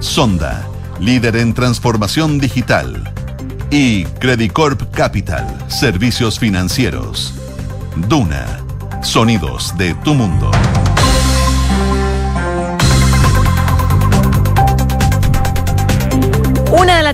Sonda, líder en transformación digital. Y Credicorp Capital, servicios financieros. Duna, sonidos de tu mundo.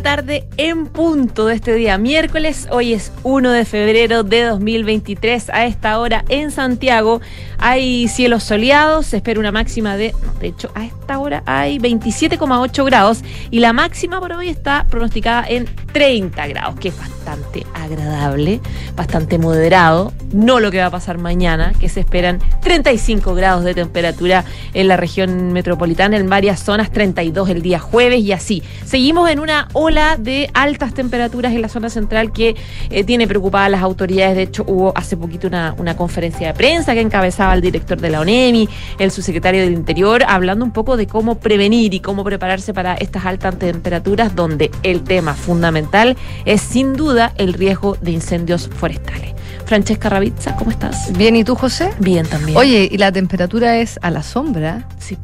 Tarde en punto de este día miércoles. Hoy es 1 de febrero de 2023. A esta hora en Santiago hay cielos soleados. Se espera una máxima de. de hecho, a esta hora hay 27,8 grados. Y la máxima por hoy está pronosticada en 30 grados, que es bastante agradable, bastante moderado. No lo que va a pasar mañana, que se esperan 35 grados de temperatura en la región metropolitana, en varias zonas, 32 el día jueves y así. Seguimos en una ola de altas temperaturas en la zona central que eh, tiene preocupadas las autoridades. De hecho, hubo hace poquito una, una conferencia de prensa que encabezaba el director de la ONEMI, el subsecretario del Interior, hablando un poco de cómo prevenir y cómo prepararse para estas altas temperaturas, donde el tema fundamental es sin duda el riesgo de incendios forestales. Francesca Ravizza, ¿cómo estás? Bien, ¿y tú, José? Bien también. Oye, y la temperatura es a la sombra. Sí,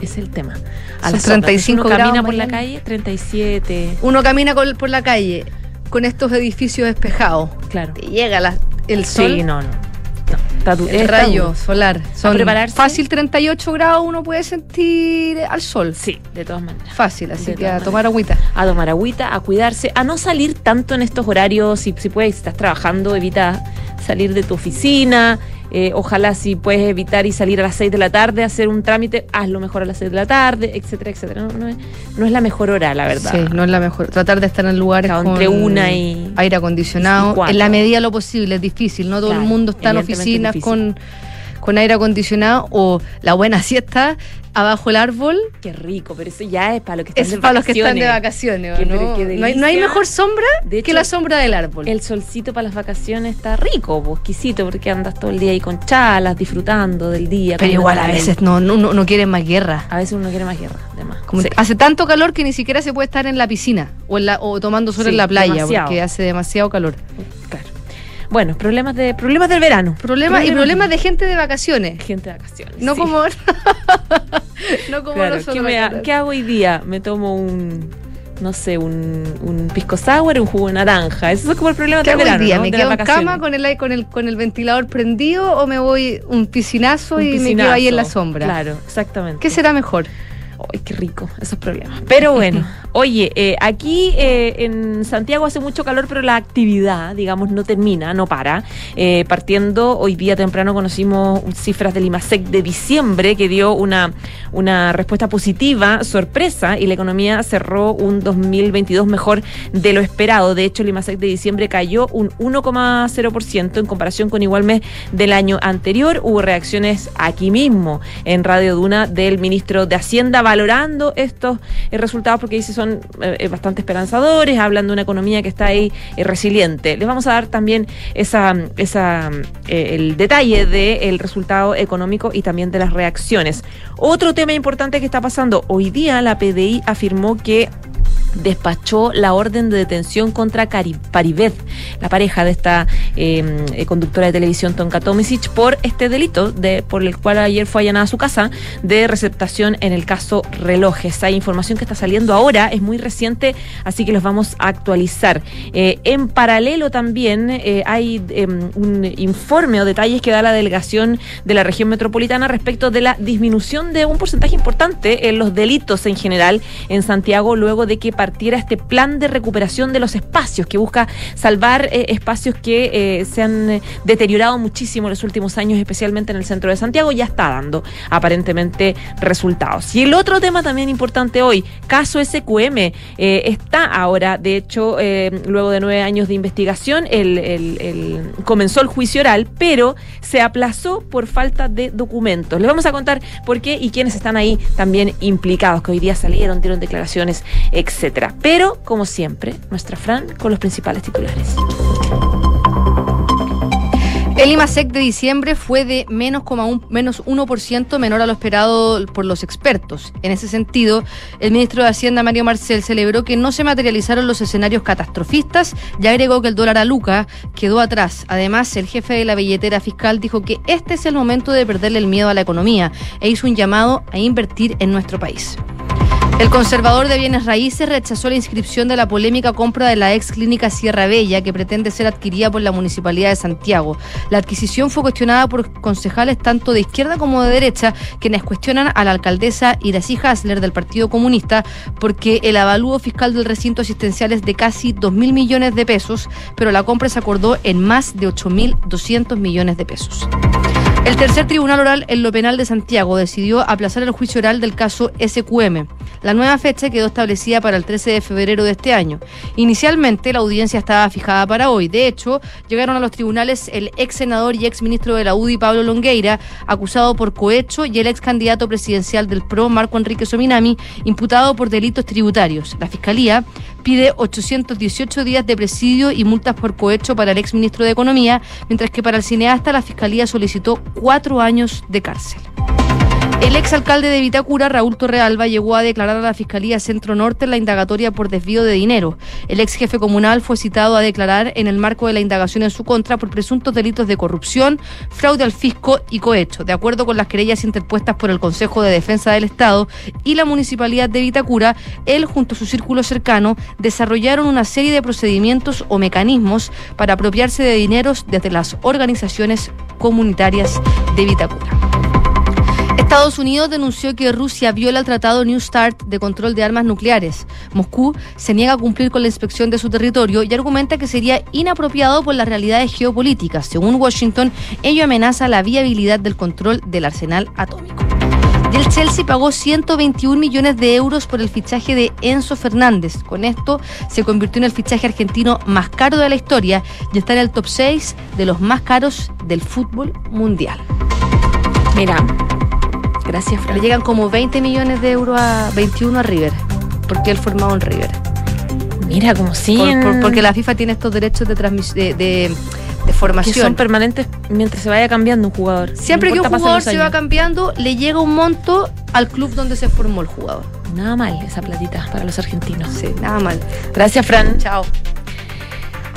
es el tema. A las las 35 uno camina por la calle, 37. Uno camina con- por la calle con estos edificios despejados. Claro. Y llega la- el sol, Sí, no, no. Está el rayo solar. Son prepararse? fácil 38 grados uno puede sentir al sol. Sí, de todas maneras. Fácil, así De que a tomar agüita. A tomar agüita, a cuidarse, a no salir tanto en estos horarios. Si, si puedes, si estás trabajando, evita salir de tu oficina. Eh, ojalá si puedes evitar y salir a las 6 de la tarde, hacer un trámite, hazlo mejor a las 6 de la tarde, etcétera, etcétera. No, no es, no es la mejor hora, la verdad. Sí, no es la mejor. Tratar de estar en lugares Claro, con entre una y- aire acondicionado. En la medida de lo posible, es difícil. No todo Claro, el mundo está en oficinas es con, con aire acondicionado o la buena siesta abajo el árbol. Qué rico, pero eso ya es para los que están Es de para los que están de vacaciones. vacaciones. Qué- ¿no? pero qué no, hay, no hay delicia. mejor sombra De que la sombra del árbol. El solcito para las vacaciones está rico, pues, exquisito, porque andas todo el día ahí con chalas, disfrutando del día. Pero igual a veces no, no, no, no quieren más guerra. A veces uno quiere más guerra, además. Como Sí. Hace tanto calor que ni siquiera se puede estar en la piscina o, en la, o tomando sol Sí, en la playa demasiado. porque hace demasiado calor. Claro. Bueno, problemas de problemas del verano. Problemas y problemas de gente de vacaciones. gente de vacaciones. No sí. como no como Claro, ¿qué, me ha- acá. qué hago hoy día? Me tomo un no sé, un, un pisco sour, un jugo de naranja. Eso es como el problema ¿Qué del verano. día? ¿no? ¿Me De quedo en cama con el, con, el, con el ventilador prendido o me voy un piscinazo Un y me quedo ahí en la sombra? Claro, exactamente. ¿Qué será mejor? Ay, qué rico, esos problemas. Pero bueno, oye, eh, aquí eh, en Santiago hace mucho calor, pero la actividad, digamos, no termina, no para. Eh, partiendo, hoy día temprano conocimos cifras del IMASEC de diciembre que dio una, una respuesta positiva, sorpresa, y la economía cerró un 2022 mejor de lo esperado. De hecho, el IMASEC de diciembre cayó un 1,0% en comparación con igual mes del año anterior. Hubo reacciones aquí mismo en Radio Duna del ministro de Hacienda valorando estos eh, resultados porque dice son eh, eh, bastante esperanzadores, hablan de una economía que está ahí resiliente. Les vamos a dar también esa, esa eh, el detalle del resultado económico y también de las reacciones. Otro tema importante que está pasando hoy día, la PDI afirmó que despachó la orden de detención contra Cari- Paribet, la pareja de esta eh, eh, conductora de televisión Tonka Tomisic, por este delito de, por el cual ayer fue allanada su casa de receptación en el caso relojes. Hay información que está saliendo ahora, es muy reciente, así que los vamos a actualizar. Eh, en paralelo también eh, hay eh, un informe o detalles que da la delegación de la región metropolitana respecto de la disminución de un porcentaje importante en los delitos en general en Santiago luego de que partiera este plan de recuperación de los espacios que busca salvar eh, espacios que eh, se han eh, deteriorado muchísimo en los últimos años, especialmente en el centro de Santiago, ya está dando aparentemente resultados. Y el otro tema también importante hoy, caso SQM, está ahora, de hecho, luego de nueve años de investigación, el, comenzó el juicio oral, pero se aplazó por falta de documentos. Les vamos a contar por qué y quiénes están ahí también implicados, que hoy día salieron, dieron declaraciones, Pero, como siempre, nuestra Fran con los principales titulares. El IMASEC de diciembre fue de menos 1% menor a lo esperado por los expertos. En ese sentido, el ministro de Hacienda, Mario Marcel, celebró que no se materializaron los escenarios catastrofistas y agregó que el dólar a Luca quedó atrás. Además, el jefe de la billetera fiscal dijo que este es el momento de perderle el miedo a la economía e hizo un llamado a invertir en nuestro país. El conservador de bienes raíces rechazó la inscripción de la polémica compra de la ex clínica Sierra Bella, que pretende ser adquirida por la Municipalidad de Santiago. La adquisición fue cuestionada por concejales tanto de izquierda como de derecha, quienes cuestionan a la alcaldesa Iracy Hasler del Partido Comunista porque el avalúo fiscal del recinto asistencial es de casi 2 mil millones de pesos, pero la compra se acordó en más de 8.200 millones de pesos. El tercer tribunal oral en lo penal de Santiago decidió aplazar el juicio oral del caso SQM. La nueva fecha quedó establecida para el 13 de febrero de este año. Inicialmente la audiencia estaba fijada para hoy. De hecho, llegaron a los tribunales el ex senador y ex ministro de la UDI, Pablo Longueira, acusado por cohecho, y el ex candidato presidencial del PRO, Marco Enrique Sominami, imputado por delitos tributarios. La Fiscalía pide 818 días de presidio y multas por cohecho para el ex ministro de Economía, mientras que para el cineasta la Fiscalía solicitó cuatro años de cárcel. El exalcalde de Vitacura, Raúl Torrealba, llegó a declarar a la Fiscalía Centro Norte la indagatoria por desvío de dinero. El ex jefe comunal fue citado a declarar en el marco de la indagación en su contra por presuntos delitos de corrupción, fraude al fisco y cohecho, de acuerdo con las querellas interpuestas por el Consejo de Defensa del Estado y la Municipalidad de Vitacura. Él, junto a su círculo cercano, desarrollaron una serie de procedimientos o mecanismos para apropiarse de dineros desde las organizaciones comunitarias de Vitacura. Estados Unidos denunció que Rusia viola el tratado New START de control de armas nucleares. Moscú se niega a cumplir con la inspección de su territorio y argumenta que sería inapropiado por las realidades geopolíticas. Según Washington, ello amenaza la viabilidad del control del arsenal atómico. Y el Chelsea pagó 121 millones de euros por el fichaje de Enzo Fernández. Con esto se convirtió en el fichaje argentino más caro de la historia y está en el top 6 de los más caros del fútbol mundial. Mira, gracias, Fran. Le llegan como 20 millones de euros a 21 a River, porque él formado en River. Mira, como si Por- por- porque la FIFA tiene estos derechos de, transmis- de, de- de que formación. son permanentes mientras se vaya cambiando un jugador. Siempre No que un jugador se va cambiando, le llega un monto al club donde se formó el jugador. Nada mal esa platita para los argentinos. Sí, nada mal. Gracias, Fran. Chao.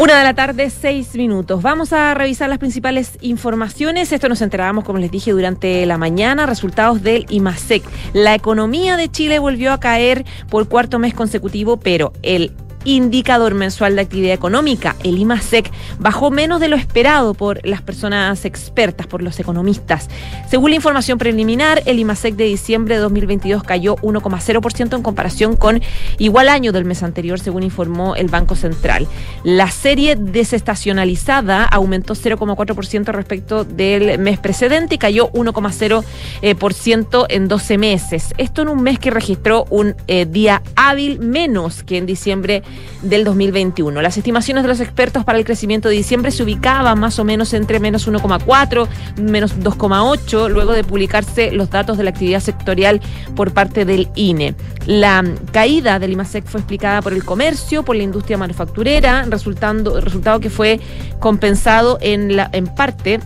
Una de la tarde, seis minutos. Vamos a revisar las principales informaciones. Esto nos enterábamos, como les dije, durante la mañana. Resultados del IMASEC. La economía de Chile volvió a caer por cuarto mes consecutivo, pero el indicador mensual de actividad económica, el IMASEC, bajó menos de lo esperado por las personas expertas, por los economistas. Según la información preliminar, el IMASEC de diciembre de 2022 cayó 1,0% en comparación con igual año del mes anterior, según informó el Banco Central. La serie desestacionalizada aumentó 0,4% respecto del mes precedente y cayó 1,0% eh, en 12 meses. Esto en un mes que registró un eh, día hábil menos que en diciembre del 2021. Las estimaciones de los expertos para el crecimiento de diciembre se ubicaban más o menos entre menos 1,4, menos 2,8, luego de publicarse los datos de la actividad sectorial por parte del INE. La caída del IMASEC fue explicada por el comercio, por la industria manufacturera, resultando, resultado que fue compensado en, la, en parte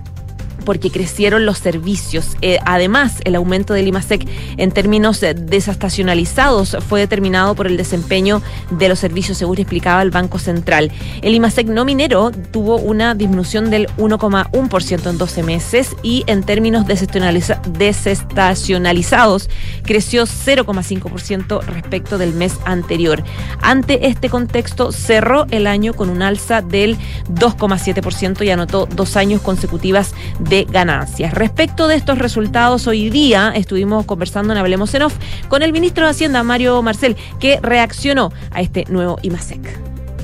porque crecieron los servicios. Eh, además, el aumento del IMASEC en términos eh, desestacionalizados fue determinado por el desempeño de los servicios, según explicaba el Banco Central. El IMASEC no minero tuvo una disminución del 1,1% en 12 meses y en términos desestacionaliza- desestacionalizados creció 0,5% respecto del mes anterior. Ante este contexto, cerró el año con un alza del 2,7% y anotó dos años consecutivas de ganancias. Respecto de estos resultados, hoy día estuvimos conversando en Hablemos en Off con el ministro de Hacienda, Mario Marcel, que reaccionó a este nuevo IMASEC.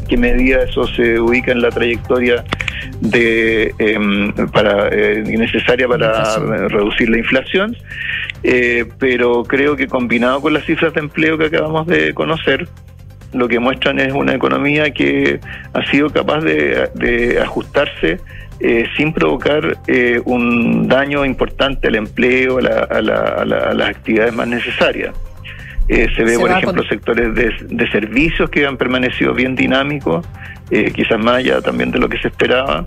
qué medida eso se ubica en la trayectoria de em, para eh, necesaria para reducir la inflación Eh, pero creo que combinado con las cifras de empleo que acabamos de conocer lo que muestran es una economía que ha sido capaz de, de ajustarse eh, sin provocar eh, un daño importante al empleo, a, la- a la- a la- a las actividades más necesarias. Eh, se ve, Se por ejemplo, con- sectores de, de servicios que han permanecido bien dinámicos, eh, quizás más allá también de lo que se esperaba.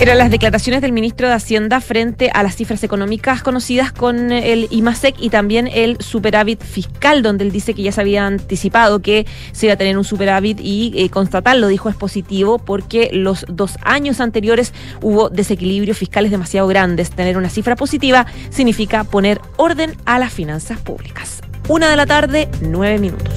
Eran las declaraciones del ministro de Hacienda frente a las cifras económicas conocidas con el IMASEC y también el superávit fiscal, donde él dice que ya se había anticipado que se iba a tener un superávit y eh, constatarlo, dijo, es positivo porque los dos años anteriores hubo desequilibrios fiscales demasiado grandes. Tener una cifra positiva significa poner orden a las finanzas públicas. Una de la tarde, nueve minutos.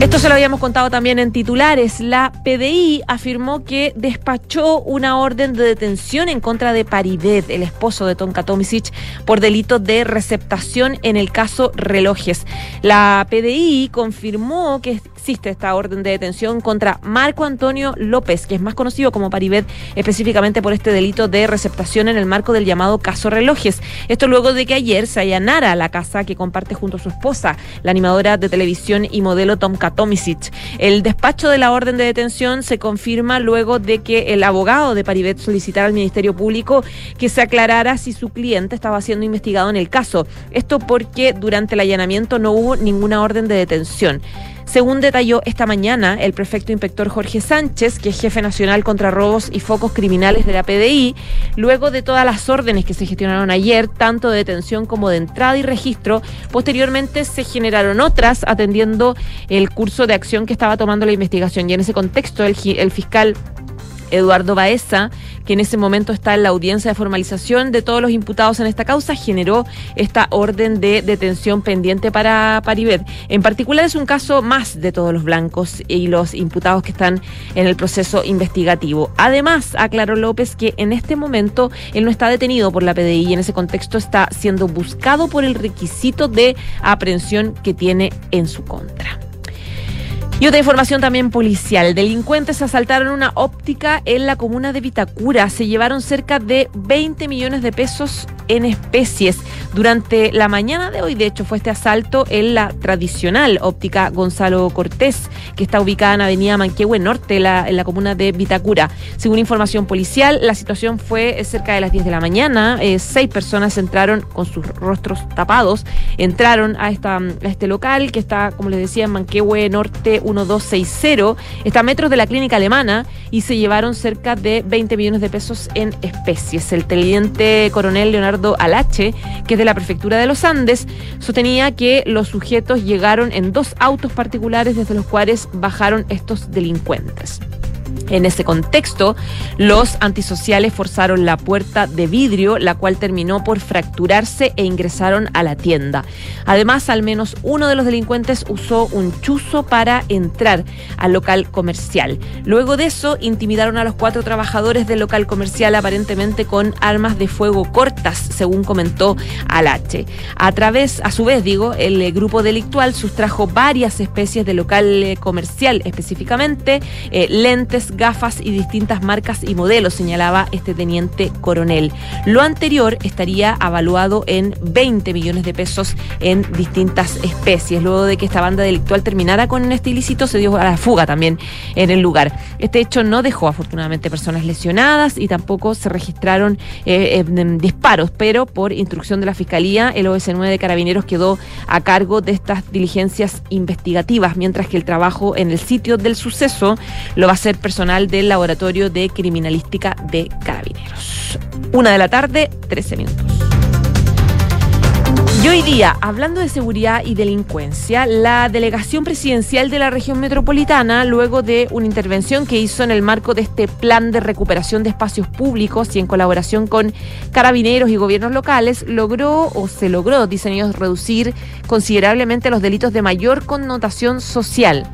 Esto se lo habíamos contado también en titulares. La PDI afirmó que despachó una orden de detención en contra de Paribet, el esposo de Tonka Tomisic, por delito de receptación en el caso Relojes. La PDI confirmó que existe esta orden de detención contra Marco Antonio López, que es más conocido como Paribet, específicamente por este delito de receptación en el marco del llamado caso Relojes. Esto luego de que ayer se allanara la casa que comparte junto a su esposa, la animadora de televisión y modelo El despacho de la orden de detención se confirma luego de que el abogado de Paribet solicitara al Ministerio Público que se aclarara si su cliente estaba siendo investigado en el caso. Esto porque durante el allanamiento no hubo ninguna orden de detención. Según detalló esta mañana el prefecto inspector Jorge Sánchez, que es jefe nacional contra robos y focos criminales de la PDI, luego de todas las órdenes que se gestionaron ayer, tanto de detención como de entrada y registro, posteriormente se generaron otras atendiendo el curso de acción que estaba tomando la investigación. Y en ese contexto, el, el fiscal Eduardo Baeza, que en ese momento está en la audiencia de formalización de todos los imputados en esta causa, generó esta orden de detención pendiente para Paribet. En particular es un caso más de todos los blancos y los imputados que están en el proceso investigativo. Además, aclaró López que en este momento él no está detenido por la PDI y en ese contexto está siendo buscado por el requisito de aprehensión que tiene en su contra. Y otra información también policial. Delincuentes asaltaron una óptica en la comuna de Vitacura. Se llevaron cerca de 20 millones de pesos en especies. Durante la mañana de hoy, de hecho, fue este asalto en la tradicional óptica Gonzalo Cortés, que está ubicada en Avenida Manquehue Norte, en la comuna de Vitacura. Según información policial, la situación fue cerca de las 10 de la mañana. Eh, seis personas entraron con sus rostros tapados, entraron a, esta, a este local que está, como les decía, en Manquehue Norte 1260, está a metros de la clínica alemana y se llevaron cerca de 20 millones de pesos en especies. El teniente coronel Leonardo Alache, que es de la prefectura de los Andes, sostenía que los sujetos llegaron en dos autos particulares desde los cuales bajaron estos delincuentes. En ese contexto, los antisociales forzaron la puerta de vidrio, la cual terminó por fracturarse e ingresaron a la tienda. Además, al menos uno de los delincuentes usó un chuzo para entrar al local comercial. Luego de eso, intimidaron a los cuatro trabajadores del local comercial aparentemente con armas de fuego cortas, según comentó Alache. A través, a su vez, digo, el grupo delictual sustrajo varias especies de local eh, comercial, específicamente eh, lentes gafas y distintas marcas y modelos, señalaba este teniente coronel. Lo anterior estaría avaluado en 20 millones de pesos en distintas especies. Luego de que esta banda delictual terminara con este ilícito, se dio a la fuga también en el lugar. Este hecho no dejó afortunadamente personas lesionadas y tampoco se registraron eh, disparos, pero por instrucción de la Fiscalía, el OS9 de Carabineros quedó a cargo de estas diligencias investigativas, mientras que el trabajo en el sitio del suceso lo va a hacer del Laboratorio de Criminalística de Carabineros. Una de la tarde, 13 minutos. Y hoy día, hablando de seguridad y delincuencia, la delegación presidencial de la región metropolitana, luego de una intervención que hizo en el marco de este plan de recuperación de espacios públicos y en colaboración con carabineros y gobiernos locales, logró o se logró, dicen ellos, reducir considerablemente los delitos de mayor connotación social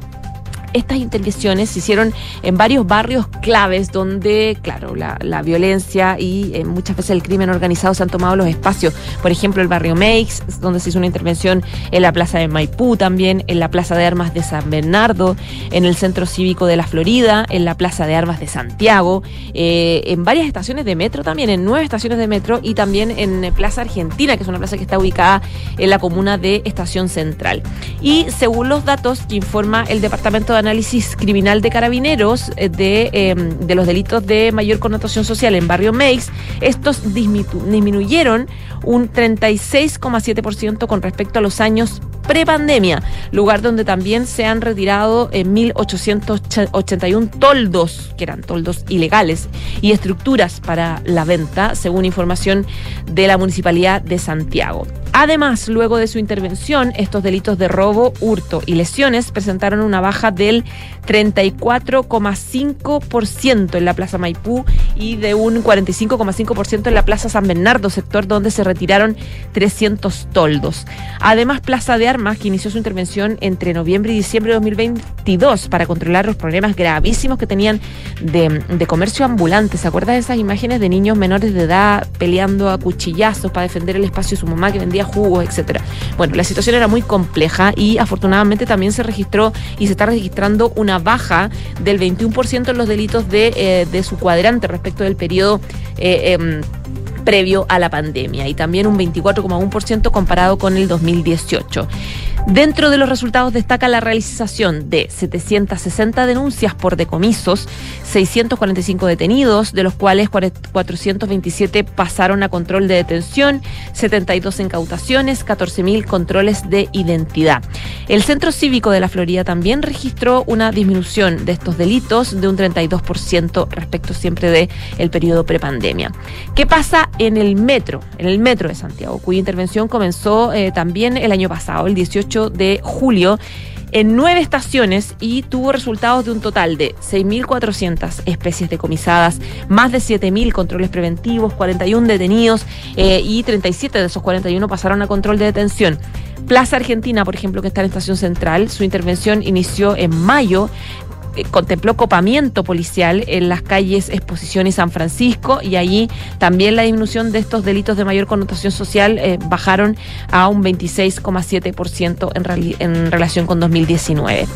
estas intervenciones se hicieron en varios barrios claves donde, claro, la, violencia y eh, muchas veces el crimen organizado se han tomado los espacios. Por ejemplo, el barrio Meix, donde se hizo una intervención en la plaza de Maipú también, en la plaza de armas de San Bernardo, en el centro cívico de la Florida, en la plaza de armas de Santiago, eh, en varias estaciones de metro también, en nueve estaciones de metro y también en Plaza Argentina, que es una plaza que está ubicada en la comuna de Estación Central. Y según los datos que informa el Departamento análisis criminal de carabineros eh, de, em, de los delitos de mayor connotación social en Barrio Meix, estos disminuyeron un 36,7% con respecto a los años prepandemia, lugar donde también se han retirado en 1.881 toldos, que eran toldos ilegales, y estructuras para la venta, según información de la Municipalidad de Santiago. Además, luego de su intervención, estos delitos de robo, hurto y lesiones presentaron una baja del 34,5% en la Plaza Maipú y de un 45,5% en la Plaza San Bernardo, sector donde se retiraron 300 toldos. Además, Plaza de Armas, que inició su intervención entre noviembre y diciembre de 2022 para controlar los problemas gravísimos que tenían de, comercio ambulante. ¿Se acuerda de esas imágenes de niños menores de edad peleando a cuchillazos para defender el espacio de su mamá que vendía jugos, etcétera? Bueno, la situación era muy compleja y afortunadamente también se registró y se está registrando una baja del 21% en los delitos de, eh, de su cuadrante respecto del periodo eh, em, previo a la pandemia y también un 24,1% comparado con el 2018. Dentro de los resultados destaca la realización de 760 denuncias por decomisos, 645 detenidos, de los cuales 427 pasaron a control de detención, 72 incautaciones, 14.000 controles de identidad. El Centro Cívico de la Florida también registró una disminución de estos delitos de un 32% respecto siempre de el periodo prepandemia. ¿Qué pasa en el metro, en el metro de Santiago, cuya intervención comenzó eh, también el año pasado, el 18 de julio en nueve estaciones y tuvo resultados de un total de 6.400 especies decomisadas, más de 7.000 controles preventivos, 41 detenidos eh, y 37 de esos 41 pasaron a control de detención. Plaza Argentina, por ejemplo, que está en Estación Central, su intervención inició en mayo eh, contempló copamiento policial en las calles Exposición y San Francisco y allí también la disminución de estos delitos de mayor connotación social eh, bajaron a un 26,7% en, en relación con 2019.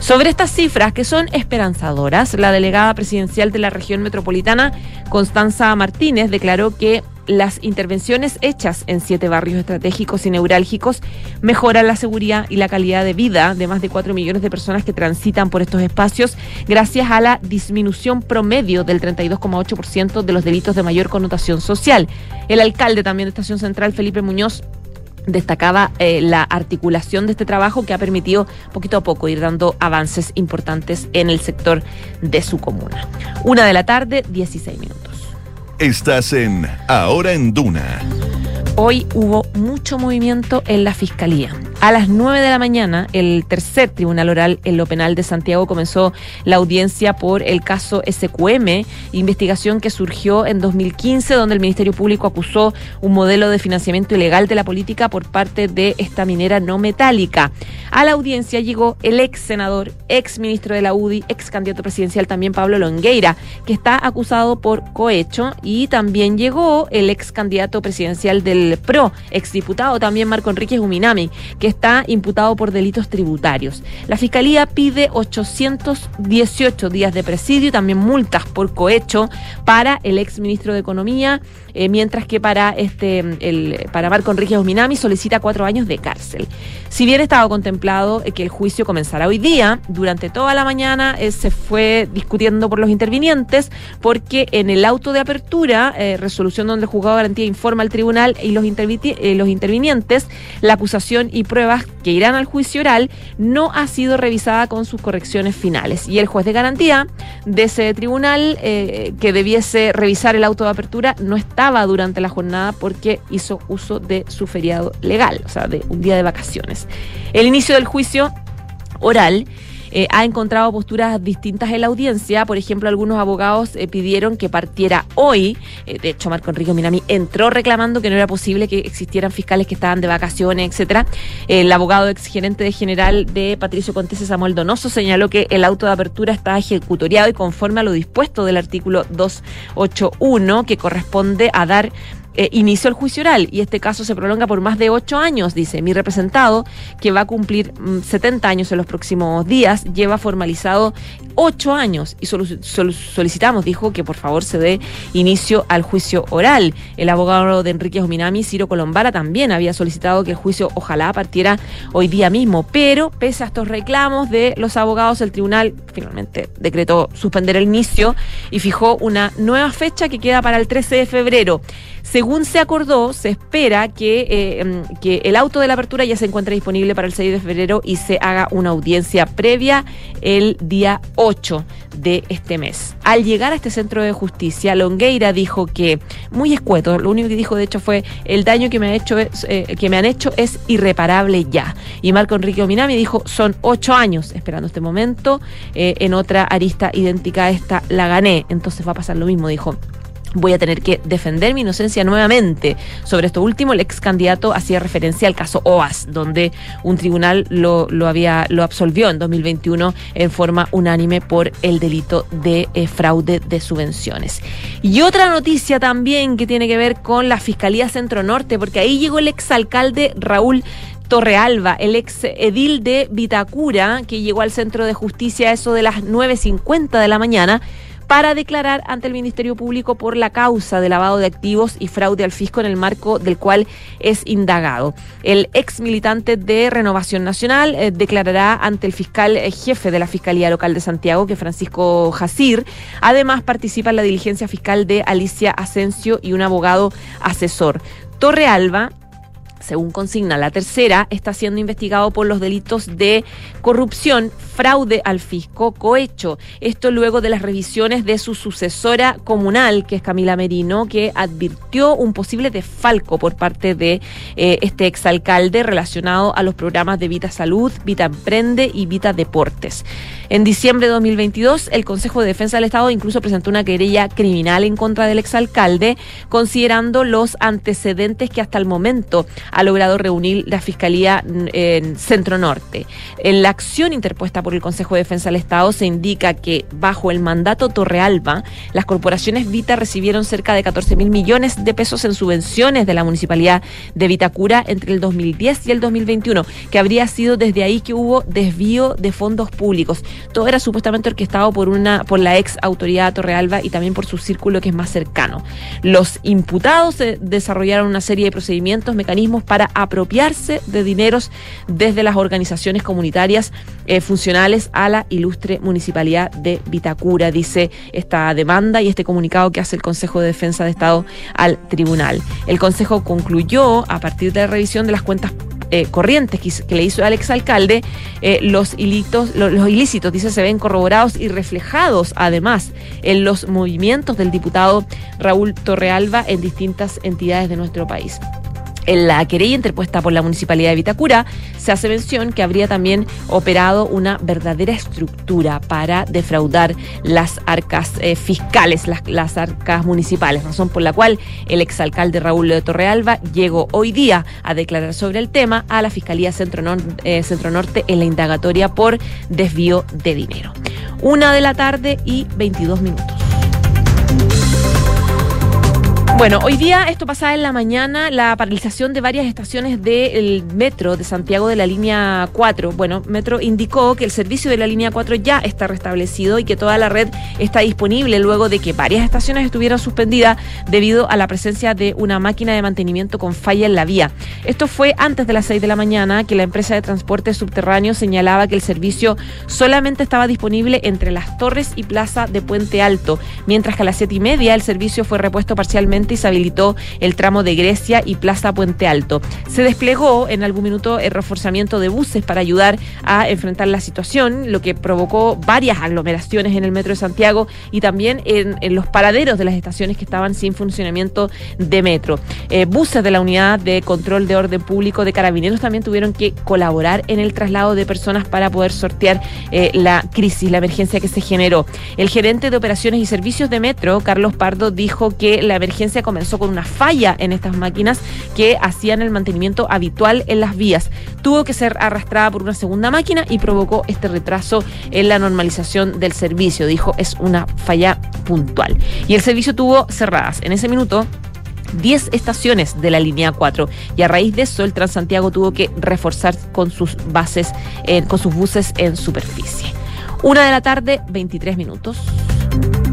Sobre estas cifras que son esperanzadoras, la delegada presidencial de la región metropolitana, Constanza Martínez, declaró que las intervenciones hechas en siete barrios estratégicos y neurálgicos mejoran la seguridad y la calidad de vida de más de cuatro millones de personas que transitan por estos espacios gracias a la disminución promedio del 32,8% de los delitos de mayor connotación social. El alcalde también de Estación Central, Felipe Muñoz, destacaba eh, la articulación de este trabajo que ha permitido poquito a poco ir dando avances importantes en el sector de su comuna. Una de la tarde, 16 minutos. Estás en Ahora en Duna. Hoy hubo mucho movimiento en la Fiscalía. A las 9 de la mañana, el tercer tribunal oral en lo penal de Santiago comenzó la audiencia por el caso SQM, investigación que surgió en 2015, donde el Ministerio Público acusó un modelo de financiamiento ilegal de la política por parte de esta minera no metálica. A la audiencia llegó el ex senador, ex ministro de la UDI, ex candidato presidencial también Pablo Longueira, que está acusado por cohecho, y también llegó el ex candidato presidencial del PRO, ex diputado también Marco Enrique Uminami, que está imputado por delitos tributarios. La Fiscalía pide 818 días de presidio y también multas por cohecho para el ex ministro de Economía, eh, mientras que para este el, para Marco Enrique Minami solicita cuatro años de cárcel. Si bien estaba contemplado eh, que el juicio comenzara hoy día, durante toda la mañana eh, se fue discutiendo por los intervinientes, porque en el auto de apertura, resolución donde el juzgado de garantía informa al tribunal y los, los intervinientes, la acusación y que irán al juicio oral no ha sido revisada con sus correcciones finales. Y el juez de garantía de ese tribunal que debiese revisar el auto de apertura no estaba durante la jornada porque hizo uso de su feriado legal, o sea, de un día de vacaciones. El inicio del juicio oral eh, ha encontrado posturas distintas en la audiencia. Por ejemplo, algunos abogados eh, pidieron que partiera hoy. Eh, de hecho, Marco Enrique Minami entró reclamando que no era posible que existieran fiscales que estaban de vacaciones, etcétera. El abogado exgerente de general de Patricio Contese, Samuel Donoso, señaló que el auto de apertura está ejecutoriado y conforme a lo dispuesto del artículo 281, que corresponde a dar eh, inició el juicio oral y este caso se prolonga por más de ocho años, dice mi representado, que va a cumplir 70 mm, años en los próximos días, lleva formalizado ocho años y solicitamos, dijo, que por favor se dé inicio al juicio oral. El abogado de Enrique Ominami, Ciro Colombara, también había solicitado que el juicio ojalá partiera hoy día mismo, pero pese a estos reclamos de los abogados, el tribunal finalmente decretó suspender el inicio y fijó una nueva fecha que queda para el 13 de febrero. Según se acordó, se espera que, eh, mm, que el auto de la apertura ya se encuentre disponible para el 6 de febrero y se haga una audiencia previa el día 8 de este mes. Al llegar a este centro de justicia, Longueira dijo que, muy escueto, lo único que dijo de hecho fue, el daño que me, ha hecho eh, que me han hecho es irreparable ya. Y Marco Enrique Ominami dijo, son ocho años esperando este momento, eh, en otra arista idéntica a esta la gané, entonces va a pasar lo mismo, dijo voy a tener que defender mi inocencia nuevamente. Sobre esto último, el ex candidato hacía referencia al caso OAS, donde un tribunal lo, lo había, lo absolvió en 2021 en forma unánime por el delito de eh, fraude de subvenciones. Y otra noticia también que tiene que ver con la Fiscalía Centro Norte, porque ahí llegó el ex alcalde Raúl Torrealba, el ex edil de Vitacura, que llegó al centro de justicia eso de las 9.50 de la mañana para declarar ante el Ministerio Público por la causa de lavado de activos y fraude al fisco en el marco del cual es indagado. El ex militante de Renovación Nacional eh, declarará ante el fiscal eh, jefe de la Fiscalía Local de Santiago, que es Francisco Jacir. Además, participa en la diligencia fiscal de Alicia Asensio y un abogado asesor. Torre Alba según consigna la tercera, está siendo investigado por los delitos de corrupción, fraude al fisco, cohecho. Esto luego de las revisiones de su sucesora comunal, que es Camila Merino, que advirtió un posible desfalco por parte de eh, este exalcalde relacionado a los programas de Vita Salud, Vita Emprende y Vita Deportes. En diciembre de 2022, el Consejo de Defensa del Estado incluso presentó una querella criminal en contra del exalcalde, considerando los antecedentes que hasta el momento ha logrado reunir la Fiscalía en Centro Norte. En la acción interpuesta por el Consejo de Defensa del Estado se indica que bajo el mandato Torrealba, las corporaciones Vita recibieron cerca de 14 mil millones de pesos en subvenciones de la Municipalidad de Vitacura entre el 2010 y el 2021, que habría sido desde ahí que hubo desvío de fondos públicos. Todo era supuestamente orquestado por una por la ex autoridad Torrealba y también por su círculo que es más cercano. Los imputados desarrollaron una serie de procedimientos, mecanismos para apropiarse de dineros desde las organizaciones comunitarias eh, funcionales a la ilustre municipalidad de Vitacura, dice esta demanda y este comunicado que hace el Consejo de Defensa de Estado al tribunal. El Consejo concluyó, a partir de la revisión de las cuentas eh, corrientes que, le hizo al exalcalde, eh, los, los ilícitos, dice, se ven corroborados y reflejados además en los movimientos del diputado Raúl Torrealba en distintas entidades de nuestro país. En la querella interpuesta por la Municipalidad de Vitacura se hace mención que habría también operado una verdadera estructura para defraudar las arcas eh, fiscales, las, arcas municipales, razón por la cual el exalcalde Raúl de Torrealba llegó hoy día a declarar sobre el tema a la Fiscalía Centro, eh, Centro Norte en la indagatoria por desvío de dinero. Una de la tarde y 22 minutos. Bueno, hoy día esto pasaba en la mañana, la paralización de varias estaciones del metro de Santiago de la línea 4. Bueno, Metro indicó que el servicio de la línea 4 ya está restablecido y que toda la red está disponible luego de que varias estaciones estuvieran suspendidas debido a la presencia de una máquina de mantenimiento con falla en la vía. Esto fue antes de las 6 de la mañana que la empresa de transporte subterráneo señalaba que el servicio solamente estaba disponible entre las torres y plaza de Puente Alto, mientras que a las 7 y media el servicio fue repuesto parcialmente y se habilitó el tramo de Grecia y Plaza Puente Alto. Se desplegó en algún minuto el reforzamiento de buses para ayudar a enfrentar la situación, lo que provocó varias aglomeraciones en el metro de Santiago y también en, los paraderos de las estaciones que estaban sin funcionamiento de metro. Eh, buses de la unidad de control de orden público de carabineros también tuvieron que colaborar en el traslado de personas para poder sortear eh, la crisis, la emergencia que se generó. El gerente de operaciones y servicios de metro, Carlos Pardo, dijo que la emergencia comenzó con una falla en estas máquinas que hacían el mantenimiento habitual en las vías. Tuvo que ser arrastrada por una segunda máquina y provocó este retraso en la normalización del servicio. Dijo, es una falla puntual. Y el servicio tuvo cerradas en ese minuto 10 estaciones de la línea 4 y a raíz de eso el Transantiago tuvo que reforzar con sus bases, con sus buses en superficie. Una de la tarde, 23 minutos.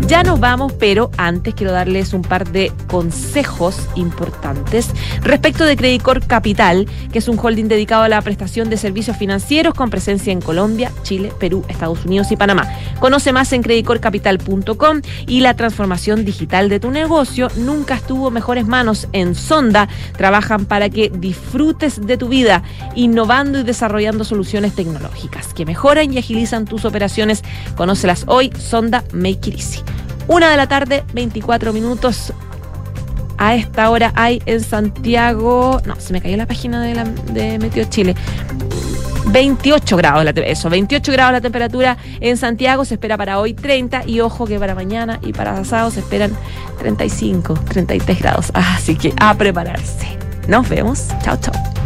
Ya nos vamos, pero antes quiero darles un par de consejos importantes respecto de Credicor Capital, que es un holding dedicado a la prestación de servicios financieros con presencia en Colombia, Chile, Perú, Estados Unidos y Panamá. Conoce más en credicorcapital.com y la transformación digital de tu negocio nunca estuvo mejores manos en Sonda. Trabajan para que disfrutes de tu vida, innovando y desarrollando soluciones tecnológicas que mejoran y agilizan tus operaciones. Conócelas hoy, Sonda Make It Easy. Una de la tarde, 24 minutos. A esta hora hay en Santiago. No, se me cayó la página de, la, de Meteo Chile. 28 grados, la, eso, 28 grados la temperatura en Santiago, se espera para hoy 30 y ojo que para mañana y para sábado se esperan 35, 33 grados. Así que a prepararse. Nos vemos. Chao, chao.